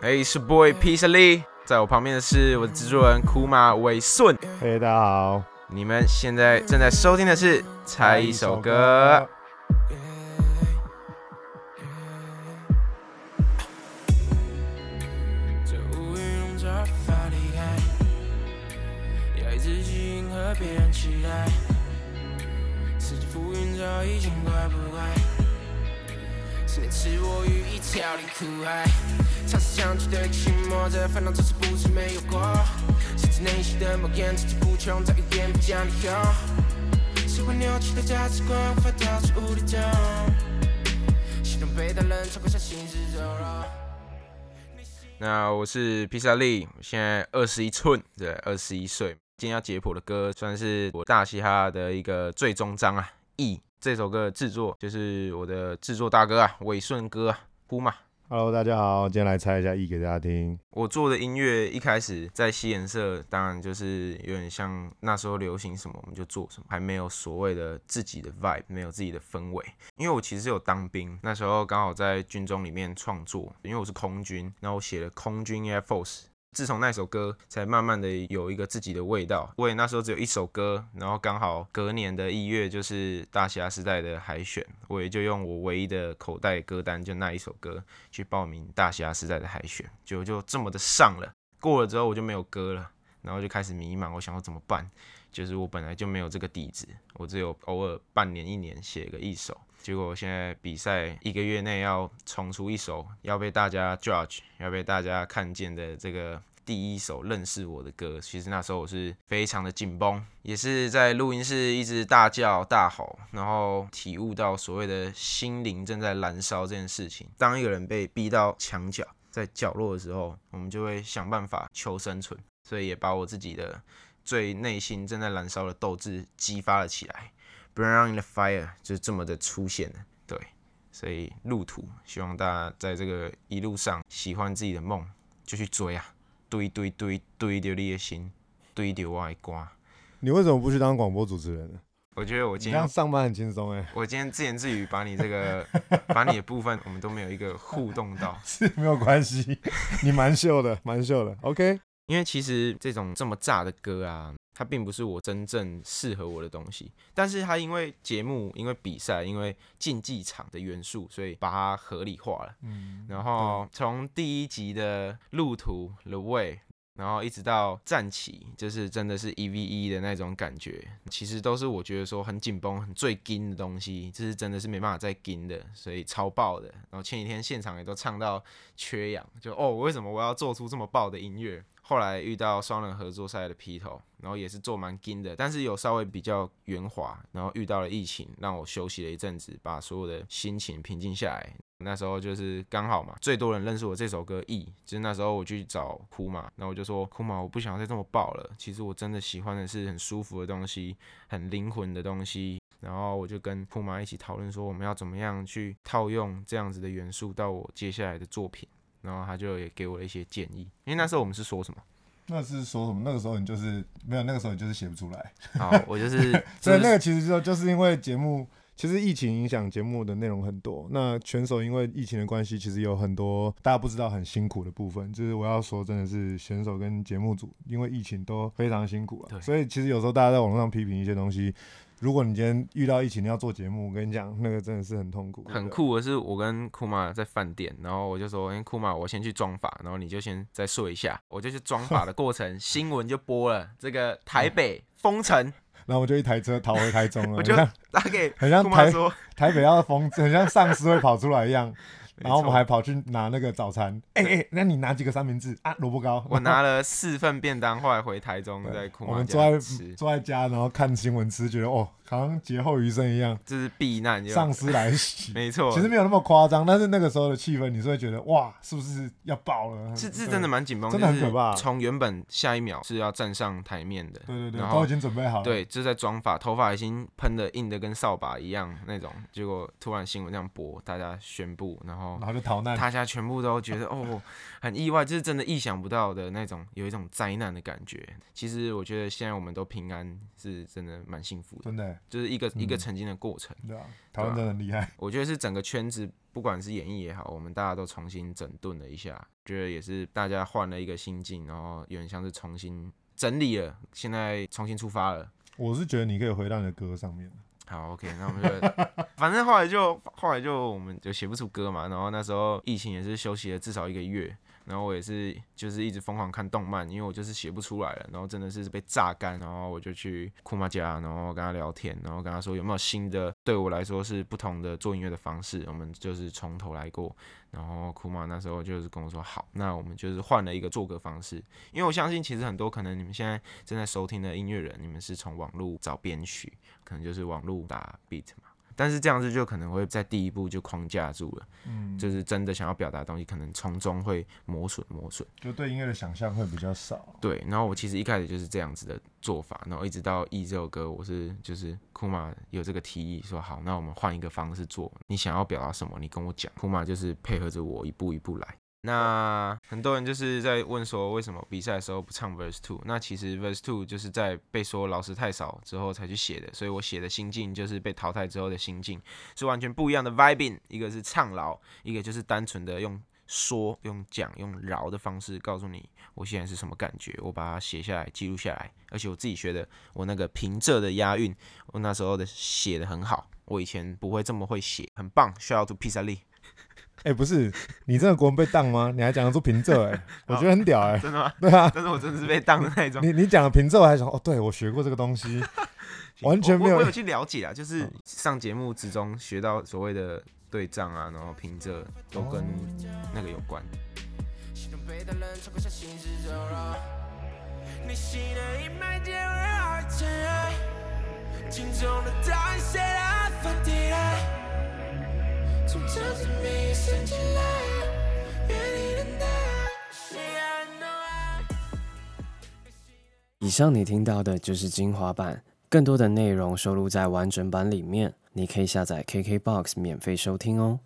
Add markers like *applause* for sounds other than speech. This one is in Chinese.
Hey，是 boy Peace Lee，在我旁边的是我的制作人库马伟顺。嘿，大家好，你们现在正在收听的是猜一首歌。这乌云笼罩，无法离开，压抑自己迎合别人期待，四季浮云早已经怪不怪？是你赐我予以条理苦海，尝试相聚的寂寞，这烦恼这次不是没有过，是自内心的某眼层出不穷，在语言不讲理由，是会扭曲的价值观无法跳出无底洞，心中被大人操控下行尸走肉。那我是披萨利，我现在二十一寸，对，二十一岁。今天要解剖的歌算是我大嘻哈的一个最终章啊，《E》这首歌的制作就是我的制作大哥啊，伟顺哥啊，呼嘛。Hello，大家好，今天来猜一下 E 给大家听。我做的音乐一开始在西颜色，当然就是有点像那时候流行什么我们就做什么，还没有所谓的自己的 vibe，没有自己的氛围。因为我其实有当兵，那时候刚好在军中里面创作，因为我是空军，然后我写了空军 Air Force。自从那首歌，才慢慢的有一个自己的味道。我也那时候只有一首歌，然后刚好隔年的一月就是大侠时代的海选，我也就用我唯一的口袋歌单，就那一首歌去报名大侠时代的海选，就就这么的上了。过了之后我就没有歌了，然后就开始迷茫，我想要怎么办？就是我本来就没有这个底子，我只有偶尔半年一年写个一首，结果我现在比赛一个月内要冲出一首要被大家 judge，要被大家看见的这个第一首认识我的歌，其实那时候我是非常的紧绷，也是在录音室一直大叫大吼，然后体悟到所谓的心灵正在燃烧这件事情。当一个人被逼到墙角，在角落的时候，我们就会想办法求生存，所以也把我自己的最内心正在燃烧的斗志激发了起来。Burn the fire 就是这么的出现了，对，所以路途希望大家在这个一路上喜欢自己的梦就去追啊，堆堆堆堆着你的心，堆着我的歌。你为什么不去当广播主持人呢？我觉得我今天上班很轻松哎，*laughs* 我今天自言自语把你这个 *laughs* 把你的部分我们都没有一个互动到，是没有关系，你蛮秀的，蛮秀的。OK，因为其实这种这么炸的歌啊，它并不是我真正适合我的东西，但是它因为节目、因为比赛、因为竞技场的元素，所以把它合理化了。嗯，然后从第一集的路途 The Way，然后一直到站起，就是真的是一 v 一的那种感觉，其实都是我觉得说很紧绷、很最紧的东西，这是真的是没办法再紧的，所以超爆的。然后前几天现场也都唱到缺氧，就哦，为什么我要做出这么爆的音乐？后来遇到双人合作赛的劈头，然后也是做蛮紧的，但是有稍微比较圆滑，然后遇到了疫情，让我休息了一阵子，把所有的心情平静下来。那时候就是刚好嘛，最多人认识我这首歌《E》，就是那时候我去找库马，然后我就说库马，我不想再这么爆了，其实我真的喜欢的是很舒服的东西，很灵魂的东西。然后我就跟库马一起讨论说，我们要怎么样去套用这样子的元素到我接下来的作品。然后他就也给我了一些建议，因为那时候我们是说什么？那是说什么？那个时候你就是没有，那个时候你就是写不出来。好，*laughs* 我就是所以那个其实就就是因为节目，其实疫情影响节目的内容很多。那选手因为疫情的关系，其实有很多大家不知道很辛苦的部分。就是我要说，真的是选手跟节目组因为疫情都非常辛苦了。对所以其实有时候大家在网络上批评一些东西，如果你今天遇到疫情你要做节目，我跟你讲，那个真的是很痛苦，很。酷的是，我跟库玛在饭店，然后我就说：“哎、库玛，我先去装法，然后你就先再睡一下。”我就去装法的过程，新闻就播了，这个台北封城，然后我就一台车逃回台中了，*laughs* 我就打给很像 *laughs* 台说 *laughs* 台北要封，很像丧尸会跑出来一样。没然后我还跑去拿那个早餐，哎、哎、那你拿几个三明治啊？萝卜糕。我拿了四份便当，后来回台中，在哭我们坐在，坐在家，然后看新闻吃，觉得哦，好像劫后余生一样，就是避难就丧尸来袭。*laughs* 没错，其实没有那么夸张，但是那个时候的气氛，你是会觉得哇，是不是要爆了？对是是真的。蛮紧绷，真的很可怕就是从原本下一秒是要站上台面的，对对对，然后都已经准备好了。对，就在装发，头发已经喷的硬的跟扫把一样那种，结果突然新闻这样播，大家宣布，然后然后就逃难。大家全部都觉得哦，很意外，就是真的意想不到的那种，有一种灾难的感觉。其实我觉得现在我们都平安，是真的蛮幸福的。真的，就是一个、一个嗯曾经的过程。对啊，台湾真的很厉害。*laughs* 我觉得是整个圈子，不管是演艺也好，我们大家都重新整顿了一下，觉得也是大家换了一个心境，然后有点像是重新整理了，现在重新出发了。我是觉得你可以回到你的歌上面。好，OK，那我们就，反正后来就后来就我们就写不出歌嘛，然后那时候疫情也是休息了至少一个月，然后我也是就是一直疯狂看动漫，因为我就是写不出来了，然后真的是被榨干，然后我就去库玛家，然后跟他聊天，然后跟他说有没有新的对我来说是不同的做音乐的方式，我们就是从头来过，然后库玛那时候就是跟我说好，那我们就是换了一个做歌方式，因为我相信其实很多可能你们现在正在收听的音乐人，你们是从网络找编曲，可能就是网络打 beat 嘛。但是这样子就可能会在第一步就框架住了，嗯，就是真的想要表达的东西，可能从中会磨损磨损。就对音乐的想象会比较少。对，然后我其实一开始就是这样子的做法，然后一直到《E》这首歌，我是就是库玛有这个提议说好，那我们换一个方式做，你想要表达什么，你跟我讲。库玛就是配合着我一步一步来。那很多人就是在问说，为什么比赛的时候不唱 Verse Two？那其实 Verse Two 就是在被说老师太少之后才去写的，所以我写的心境就是被淘汰之后的心境，是完全不一样的 vibing。一个是唱老，一个就是单纯的用说、用讲、用饶的方式告诉你我现在是什么感觉，我把它写下来、记录下来，而且我自己学的，我那个平仄的押韵，我那时候的写的很好，我以前不会这么会写，很棒，shout out to 披萨利，哎、不是，你真的国文被当吗？你还讲得出平仄？哎，我觉得很屌哎、真的吗？对啊，但是我真的是被当的那种。你你讲了平仄，我还想哦，对我学过这个东西，*laughs* 完全没有我我有去了解啊，就是上节目之中学到所谓的对仗啊，然后平仄都跟那个有关。以上你听到的就是精华版，更多的内容收录在完整版里面，你可以下载 KKBOX 免费收听哦。